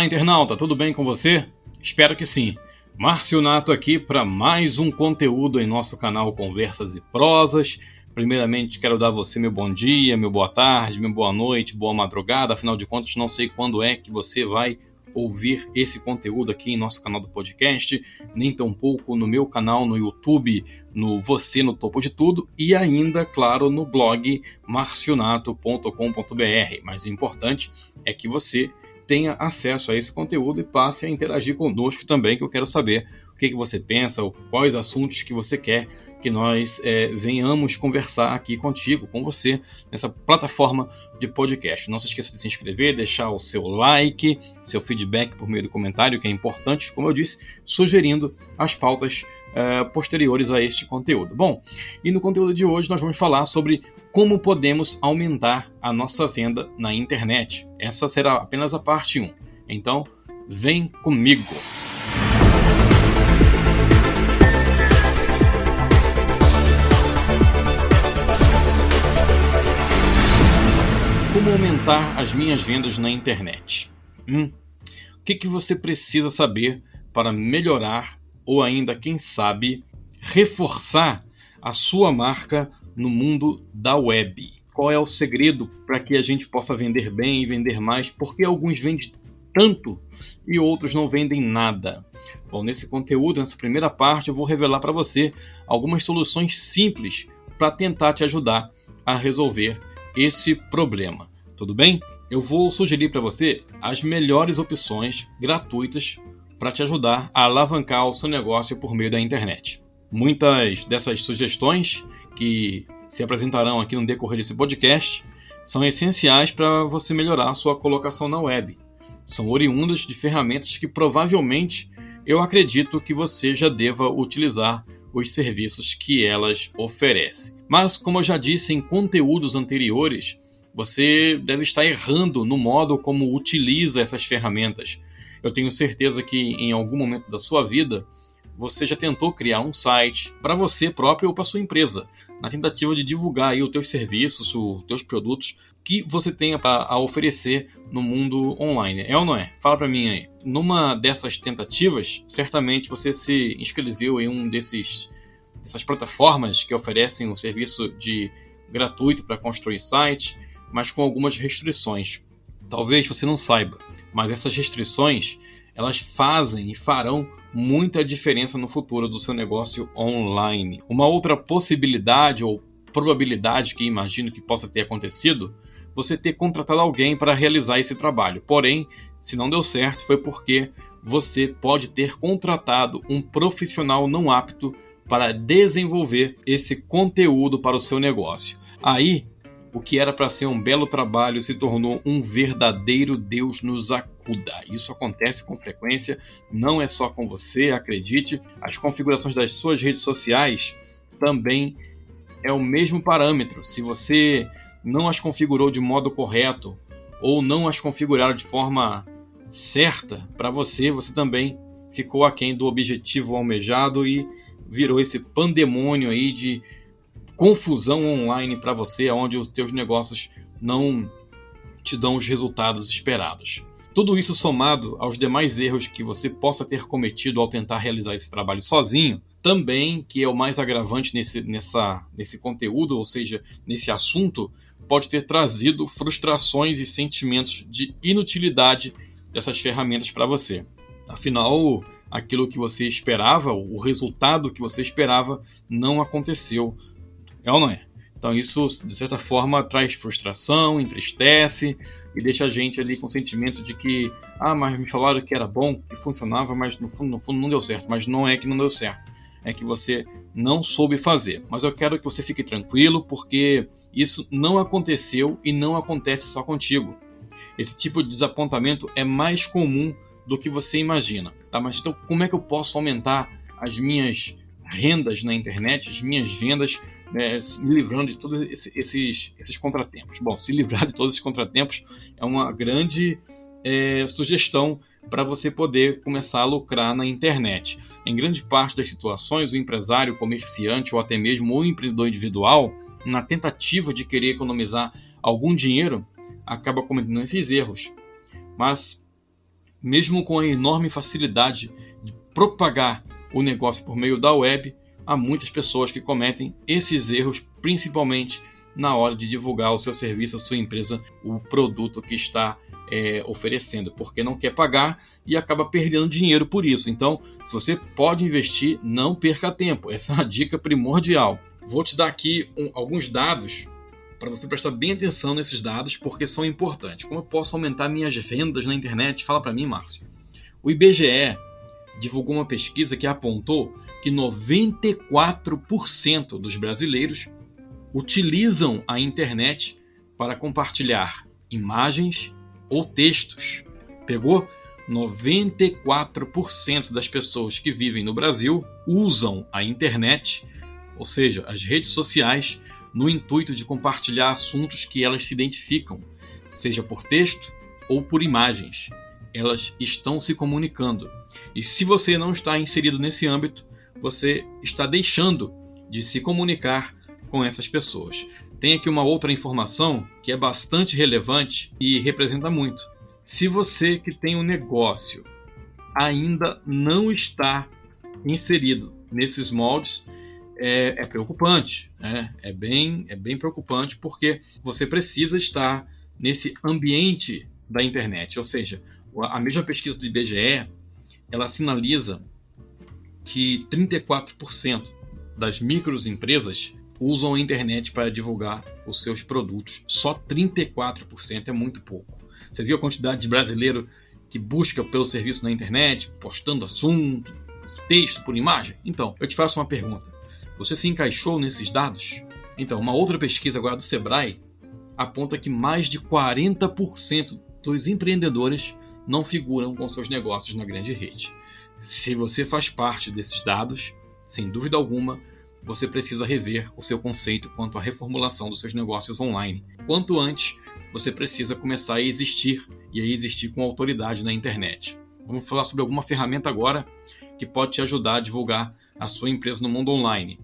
Olá, internauta, tudo bem com você? Espero que sim. Márcio Nato aqui para mais um conteúdo em nosso canal Conversas e Prosas. Primeiramente, quero dar a você meu bom dia, meu boa tarde, meu boa noite, boa madrugada. Afinal de contas, não sei quando é que você vai ouvir esse conteúdo aqui em nosso canal do podcast, nem tampouco no meu canal no YouTube, no Você no Topo de Tudo e ainda, claro, no blog marcionato.com.br. Mas o importante é que você tenha acesso a esse conteúdo e passe a interagir conosco também, que eu quero saber o que, que você pensa, quais assuntos que você quer que nós é, venhamos conversar aqui contigo, com você, nessa plataforma de podcast. Não se esqueça de se inscrever, deixar o seu like, seu feedback por meio do comentário, que é importante, como eu disse, sugerindo as pautas é, posteriores a este conteúdo. Bom, e no conteúdo de hoje nós vamos falar sobre como podemos aumentar a nossa venda na internet. Essa será apenas a parte 1. Então, vem comigo! Como aumentar as minhas vendas na internet? Hum, o que, que você precisa saber para melhorar ou ainda, quem sabe, reforçar a sua marca no mundo da web? Qual é o segredo para que a gente possa vender bem e vender mais? Porque alguns vendem tanto e outros não vendem nada. Bom, nesse conteúdo, nessa primeira parte, eu vou revelar para você algumas soluções simples para tentar te ajudar a resolver esse problema. Tudo bem? Eu vou sugerir para você as melhores opções gratuitas para te ajudar a alavancar o seu negócio por meio da internet. Muitas dessas sugestões que se apresentarão aqui no decorrer desse podcast são essenciais para você melhorar sua colocação na web. São oriundas de ferramentas que provavelmente eu acredito que você já deva utilizar os serviços que elas oferecem. Mas, como eu já disse em conteúdos anteriores, você deve estar errando no modo como utiliza essas ferramentas. Eu tenho certeza que em algum momento da sua vida você já tentou criar um site para você próprio ou para sua empresa, na tentativa de divulgar aí os teus serviços, os teus produtos que você tenha a oferecer no mundo online. É ou não é? Fala para mim aí. Numa dessas tentativas, certamente você se inscreveu em um desses dessas plataformas que oferecem o um serviço de gratuito para construir site, mas com algumas restrições. Talvez você não saiba, mas essas restrições elas fazem e farão muita diferença no futuro do seu negócio online. Uma outra possibilidade ou probabilidade que imagino que possa ter acontecido, você ter contratado alguém para realizar esse trabalho. Porém, se não deu certo, foi porque você pode ter contratado um profissional não apto para desenvolver esse conteúdo para o seu negócio. Aí, o que era para ser um belo trabalho se tornou um verdadeiro Deus nos acuda. Isso acontece com frequência, não é só com você, acredite. As configurações das suas redes sociais também é o mesmo parâmetro. Se você não as configurou de modo correto ou não as configurar de forma certa para você, você também ficou aquém do objetivo almejado e virou esse pandemônio aí de confusão online para você, onde os teus negócios não te dão os resultados esperados. Tudo isso somado aos demais erros que você possa ter cometido ao tentar realizar esse trabalho sozinho, também, que é o mais agravante nesse, nessa, nesse conteúdo, ou seja, nesse assunto, pode ter trazido frustrações e sentimentos de inutilidade dessas ferramentas para você. Afinal, aquilo que você esperava, o resultado que você esperava, não aconteceu é ou não é? Então isso, de certa forma, traz frustração, entristece e deixa a gente ali com o sentimento de que, ah, mas me falaram que era bom, que funcionava, mas no fundo, no fundo não deu certo. Mas não é que não deu certo, é que você não soube fazer. Mas eu quero que você fique tranquilo, porque isso não aconteceu e não acontece só contigo. Esse tipo de desapontamento é mais comum do que você imagina. Tá? Mas então, como é que eu posso aumentar as minhas rendas na internet, as minhas vendas? Né, me livrando de todos esses, esses contratempos. Bom, se livrar de todos esses contratempos é uma grande é, sugestão para você poder começar a lucrar na internet. Em grande parte das situações, o empresário, o comerciante ou até mesmo o empreendedor individual, na tentativa de querer economizar algum dinheiro, acaba cometendo esses erros. Mas mesmo com a enorme facilidade de propagar o negócio por meio da web, há muitas pessoas que cometem esses erros, principalmente na hora de divulgar o seu serviço, a sua empresa, o produto que está é, oferecendo, porque não quer pagar e acaba perdendo dinheiro por isso. Então, se você pode investir, não perca tempo. Essa é uma dica primordial. Vou te dar aqui um, alguns dados para você prestar bem atenção nesses dados, porque são importantes. Como eu posso aumentar minhas vendas na internet? Fala para mim, Márcio. O IBGE divulgou uma pesquisa que apontou que 94% dos brasileiros utilizam a internet para compartilhar imagens ou textos. Pegou? 94% das pessoas que vivem no Brasil usam a internet, ou seja, as redes sociais, no intuito de compartilhar assuntos que elas se identificam, seja por texto ou por imagens. Elas estão se comunicando. E se você não está inserido nesse âmbito, você está deixando de se comunicar com essas pessoas. Tem aqui uma outra informação que é bastante relevante e representa muito. Se você que tem um negócio ainda não está inserido nesses moldes, é, é preocupante. Né? É, bem, é bem preocupante porque você precisa estar nesse ambiente da internet. Ou seja, a mesma pesquisa do IBGE ela sinaliza que 34% das microempresas usam a internet para divulgar os seus produtos. Só 34% é muito pouco. Você viu a quantidade de brasileiro que busca pelo serviço na internet, postando assunto, texto por imagem? Então, eu te faço uma pergunta. Você se encaixou nesses dados? Então, uma outra pesquisa agora do Sebrae aponta que mais de 40% dos empreendedores não figuram com seus negócios na grande rede. Se você faz parte desses dados, sem dúvida alguma, você precisa rever o seu conceito quanto à reformulação dos seus negócios online. Quanto antes, você precisa começar a existir e a existir com autoridade na internet. Vamos falar sobre alguma ferramenta agora que pode te ajudar a divulgar a sua empresa no mundo online.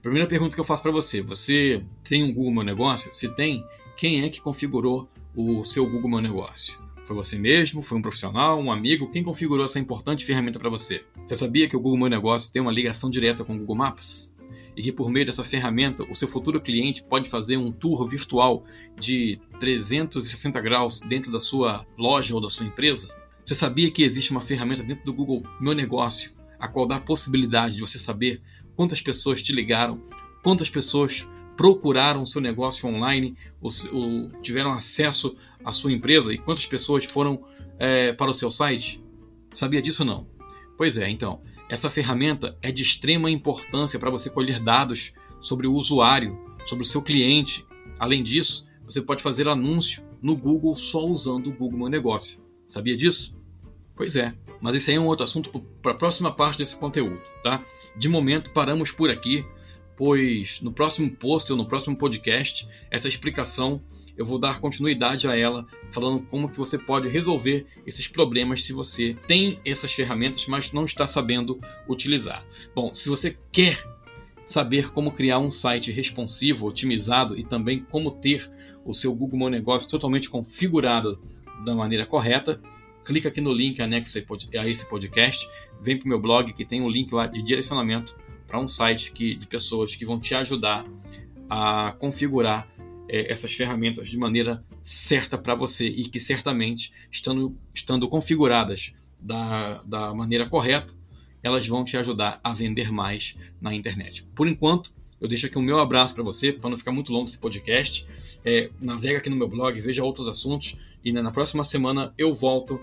Primeira pergunta que eu faço para você: você tem um Google Meu Negócio? Se tem, quem é que configurou o seu Google Meu Negócio? Foi você mesmo? Foi um profissional? Um amigo? Quem configurou essa importante ferramenta para você? Você sabia que o Google Meu Negócio tem uma ligação direta com o Google Maps? e que por meio dessa ferramenta o seu futuro cliente pode fazer um tour virtual de 360 graus dentro da sua loja ou da sua empresa? Você sabia que existe uma ferramenta dentro do Google Meu Negócio, a qual dá a possibilidade de você saber quantas pessoas te ligaram, quantas pessoas procuraram seu negócio online, ou, ou tiveram acesso à sua empresa e quantas pessoas foram é, para o seu site? Sabia disso não? Pois é, então, essa ferramenta é de extrema importância para você colher dados sobre o usuário, sobre o seu cliente. Além disso, você pode fazer anúncio no Google só usando o Google Meu Negócio. Sabia disso? Pois é, mas esse aí é um outro assunto para a próxima parte desse conteúdo, tá? De momento paramos por aqui pois no próximo post ou no próximo podcast, essa explicação eu vou dar continuidade a ela, falando como que você pode resolver esses problemas se você tem essas ferramentas, mas não está sabendo utilizar. Bom, se você quer saber como criar um site responsivo, otimizado e também como ter o seu Google Meu Negócio totalmente configurado da maneira correta, clica aqui no link anexo a esse podcast, vem para o meu blog que tem um link lá de direcionamento para um site que, de pessoas que vão te ajudar a configurar é, essas ferramentas de maneira certa para você e que certamente, estando, estando configuradas da, da maneira correta, elas vão te ajudar a vender mais na internet. Por enquanto, eu deixo aqui o meu abraço para você, para não ficar muito longo esse podcast. É, navega aqui no meu blog, veja outros assuntos e na próxima semana eu volto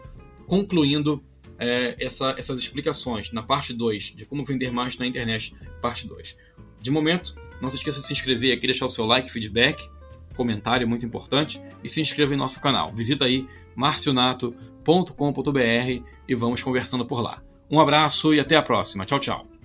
concluindo é, essa, essas explicações na parte 2 de como vender mais na internet, parte 2. De momento, não se esqueça de se inscrever aqui, deixar o seu like, feedback, comentário muito importante e se inscreva em nosso canal. Visita aí marcionato.com.br e vamos conversando por lá. Um abraço e até a próxima. Tchau, tchau.